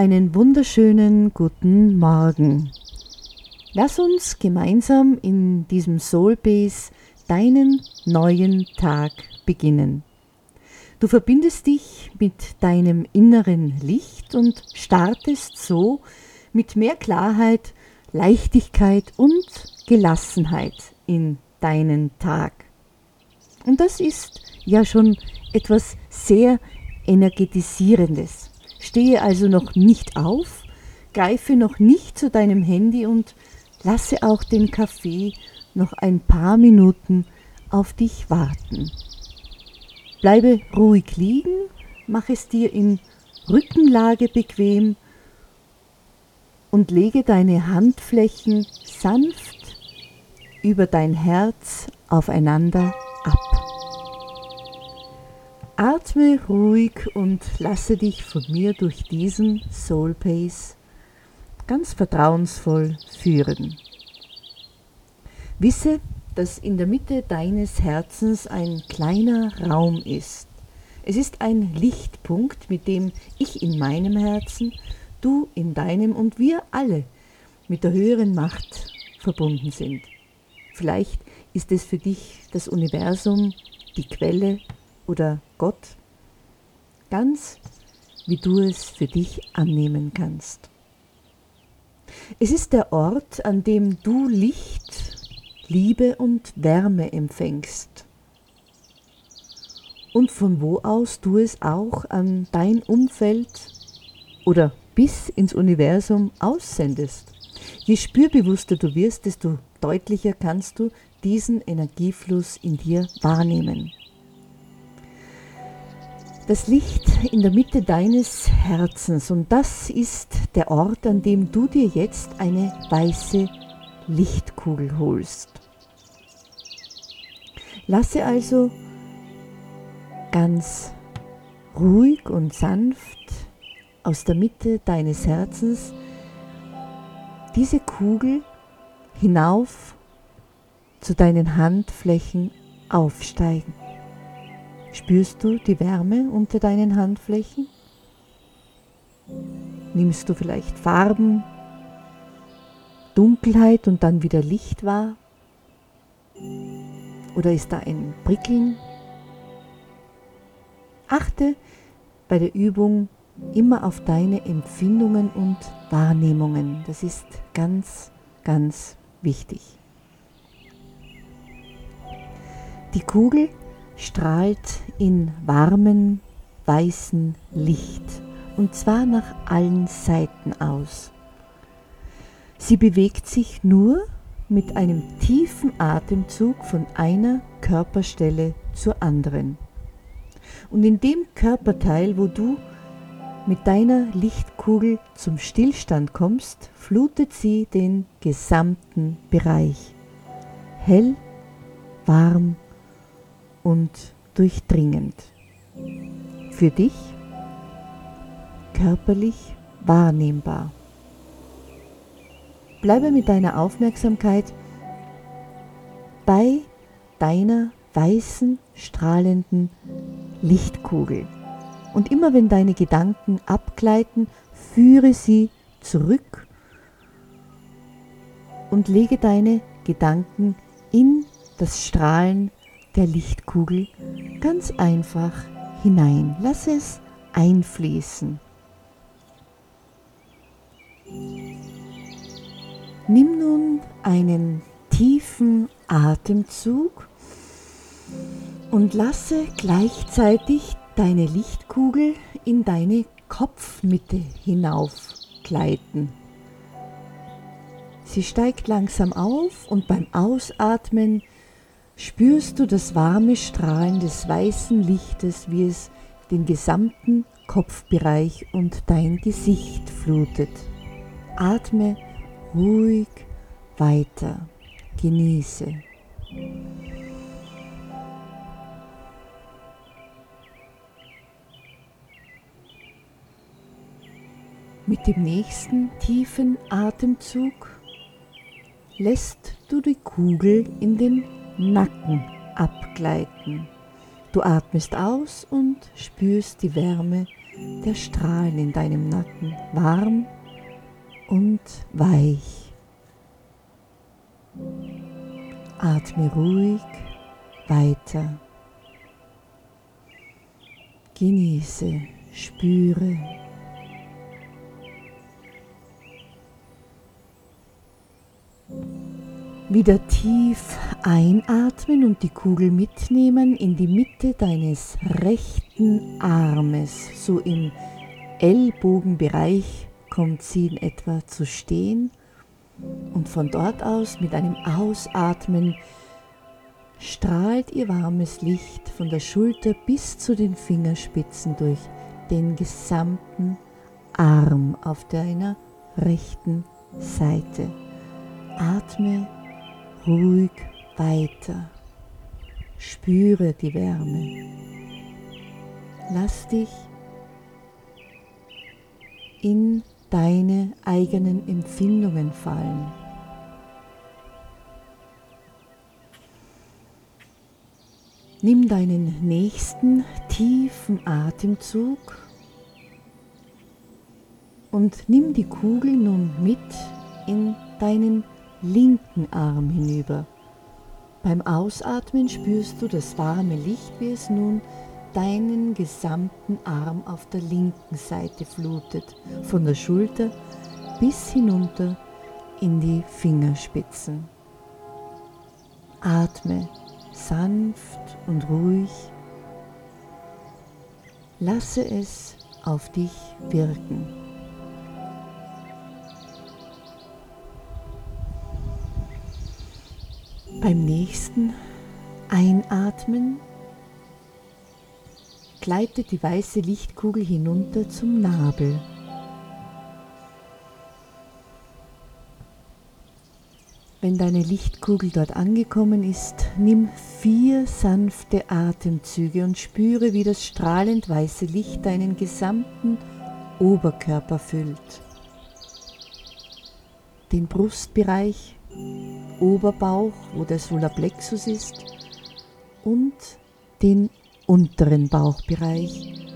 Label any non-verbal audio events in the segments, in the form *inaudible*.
Einen wunderschönen guten Morgen. Lass uns gemeinsam in diesem Soul Base deinen neuen Tag beginnen. Du verbindest dich mit deinem inneren Licht und startest so mit mehr Klarheit, Leichtigkeit und Gelassenheit in deinen Tag. Und das ist ja schon etwas sehr energetisierendes. Stehe also noch nicht auf, greife noch nicht zu deinem Handy und lasse auch den Kaffee noch ein paar Minuten auf dich warten. Bleibe ruhig liegen, mach es dir in Rückenlage bequem und lege deine Handflächen sanft über dein Herz aufeinander ab. Atme ruhig und lasse dich von mir durch diesen Soul Pace ganz vertrauensvoll führen. Wisse, dass in der Mitte deines Herzens ein kleiner Raum ist. Es ist ein Lichtpunkt, mit dem ich in meinem Herzen, du in deinem und wir alle mit der höheren Macht verbunden sind. Vielleicht ist es für dich das Universum, die Quelle oder Gott, ganz wie du es für dich annehmen kannst. Es ist der Ort, an dem du Licht, Liebe und Wärme empfängst und von wo aus du es auch an dein Umfeld oder bis ins Universum aussendest. Je spürbewusster du wirst, desto deutlicher kannst du diesen Energiefluss in dir wahrnehmen. Das Licht in der Mitte deines Herzens und das ist der Ort, an dem du dir jetzt eine weiße Lichtkugel holst. Lasse also ganz ruhig und sanft aus der Mitte deines Herzens diese Kugel hinauf zu deinen Handflächen aufsteigen. Spürst du die Wärme unter deinen Handflächen? Nimmst du vielleicht Farben, Dunkelheit und dann wieder Licht wahr? Oder ist da ein Prickeln? Achte bei der Übung immer auf deine Empfindungen und Wahrnehmungen. Das ist ganz, ganz wichtig. Die Kugel strahlt in warmen, weißen Licht und zwar nach allen Seiten aus. Sie bewegt sich nur mit einem tiefen Atemzug von einer Körperstelle zur anderen. Und in dem Körperteil, wo du mit deiner Lichtkugel zum Stillstand kommst, flutet sie den gesamten Bereich. Hell, warm und durchdringend. Für dich körperlich wahrnehmbar. Bleibe mit deiner Aufmerksamkeit bei deiner weißen, strahlenden Lichtkugel. Und immer wenn deine Gedanken abgleiten, führe sie zurück und lege deine Gedanken in das Strahlen der Lichtkugel ganz einfach hinein. Lass es einfließen. Nimm nun einen tiefen Atemzug und lasse gleichzeitig deine Lichtkugel in deine Kopfmitte hinaufgleiten. Sie steigt langsam auf und beim Ausatmen spürst du das warme Strahlen des weißen Lichtes, wie es den gesamten Kopfbereich und dein Gesicht flutet. Atme ruhig weiter. Genieße. Mit dem nächsten tiefen Atemzug lässt du die Kugel in den Nacken abgleiten. Du atmest aus und spürst die Wärme der Strahlen in deinem Nacken, warm und weich. Atme ruhig weiter. Genieße, spüre. Wieder tief einatmen und die Kugel mitnehmen in die Mitte deines rechten Armes. So im Ellbogenbereich kommt sie in etwa zu stehen. Und von dort aus mit einem Ausatmen strahlt ihr warmes Licht von der Schulter bis zu den Fingerspitzen durch den gesamten Arm auf deiner rechten Seite. Atme ruhig weiter. Spüre die Wärme. Lass dich in deine eigenen Empfindungen fallen. Nimm deinen nächsten tiefen Atemzug und nimm die Kugel nun mit in deinen linken Arm hinüber. Beim Ausatmen spürst du das warme Licht, wie es nun deinen gesamten Arm auf der linken Seite flutet, von der Schulter bis hinunter in die Fingerspitzen. Atme sanft und ruhig. Lasse es auf dich wirken. Beim nächsten Einatmen gleitet die weiße Lichtkugel hinunter zum Nabel. Wenn deine Lichtkugel dort angekommen ist, nimm vier sanfte Atemzüge und spüre, wie das strahlend weiße Licht deinen gesamten Oberkörper füllt. Den Brustbereich Oberbauch, wo der Solarplexus ist, und den unteren Bauchbereich,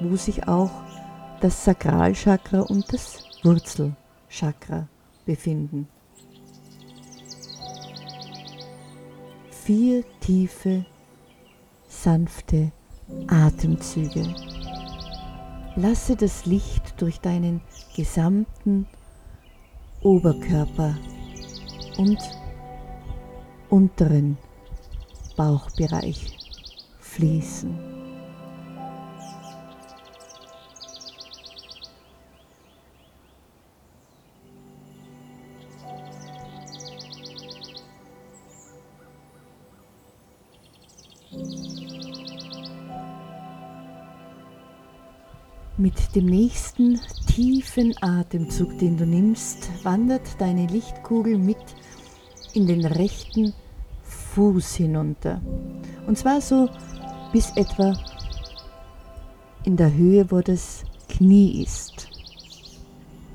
wo sich auch das Sakralchakra und das Wurzelchakra befinden. Vier tiefe, sanfte Atemzüge. Lasse das Licht durch deinen gesamten Oberkörper und unteren Bauchbereich fließen. Mit dem nächsten tiefen Atemzug, den du nimmst, wandert deine Lichtkugel mit in den rechten Fuß hinunter. Und zwar so bis etwa in der Höhe, wo das Knie ist.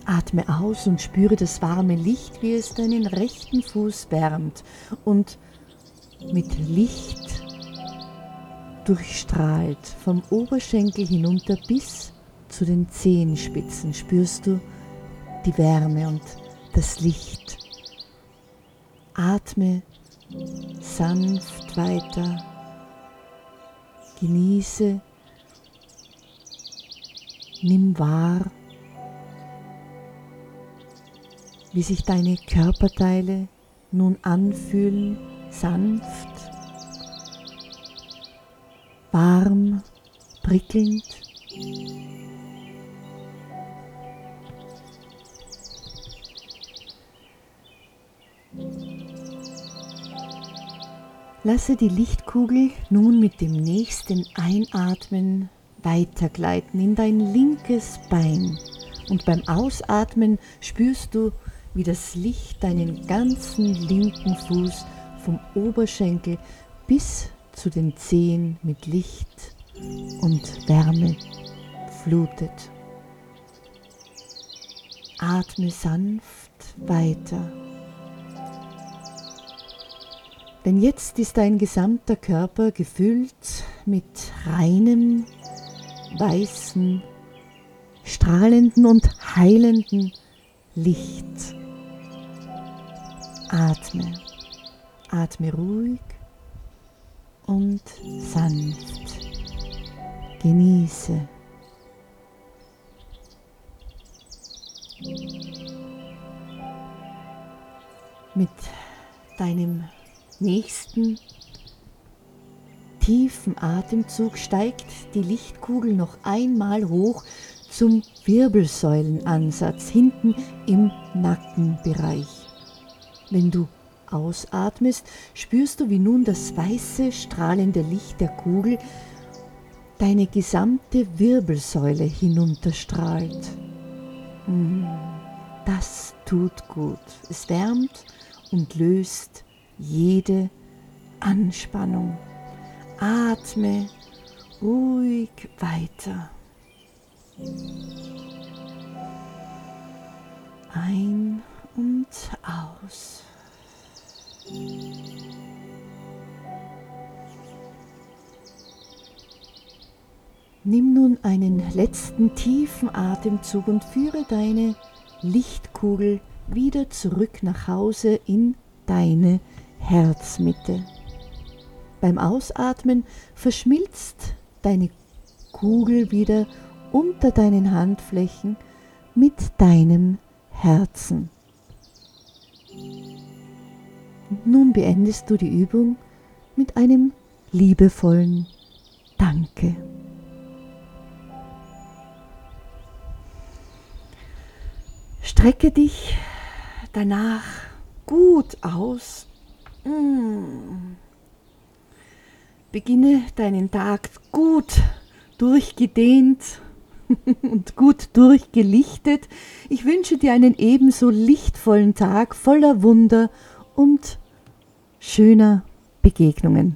Atme aus und spüre das warme Licht, wie es deinen rechten Fuß wärmt und mit Licht durchstrahlt vom Oberschenkel hinunter bis zu den Zehenspitzen spürst du die Wärme und das Licht. Atme sanft weiter. Genieße, nimm wahr, wie sich deine Körperteile nun anfühlen, sanft, warm, prickelnd. Lasse die Lichtkugel nun mit dem nächsten Einatmen weitergleiten in dein linkes Bein. Und beim Ausatmen spürst du, wie das Licht deinen ganzen linken Fuß vom Oberschenkel bis zu den Zehen mit Licht und Wärme flutet. Atme sanft weiter. Denn jetzt ist dein gesamter Körper gefüllt mit reinem, weißen strahlenden und heilenden Licht. Atme, atme ruhig und sanft. Genieße. Mit deinem nächsten tiefen Atemzug steigt die Lichtkugel noch einmal hoch zum Wirbelsäulenansatz hinten im Nackenbereich. Wenn du ausatmest, spürst du, wie nun das weiße, strahlende Licht der Kugel deine gesamte Wirbelsäule hinunterstrahlt. Mm, das tut gut. Es wärmt und löst jede Anspannung. Atme ruhig weiter. Ein und aus. Nimm nun einen letzten tiefen Atemzug und führe deine Lichtkugel wieder zurück nach Hause in deine Herzmitte. Beim Ausatmen verschmilzt deine Kugel wieder unter deinen Handflächen mit deinem Herzen. Nun beendest du die Übung mit einem liebevollen Danke. Strecke dich danach gut aus. Mm. Beginne deinen Tag gut durchgedehnt *laughs* und gut durchgelichtet. Ich wünsche dir einen ebenso lichtvollen Tag voller Wunder und schöner Begegnungen.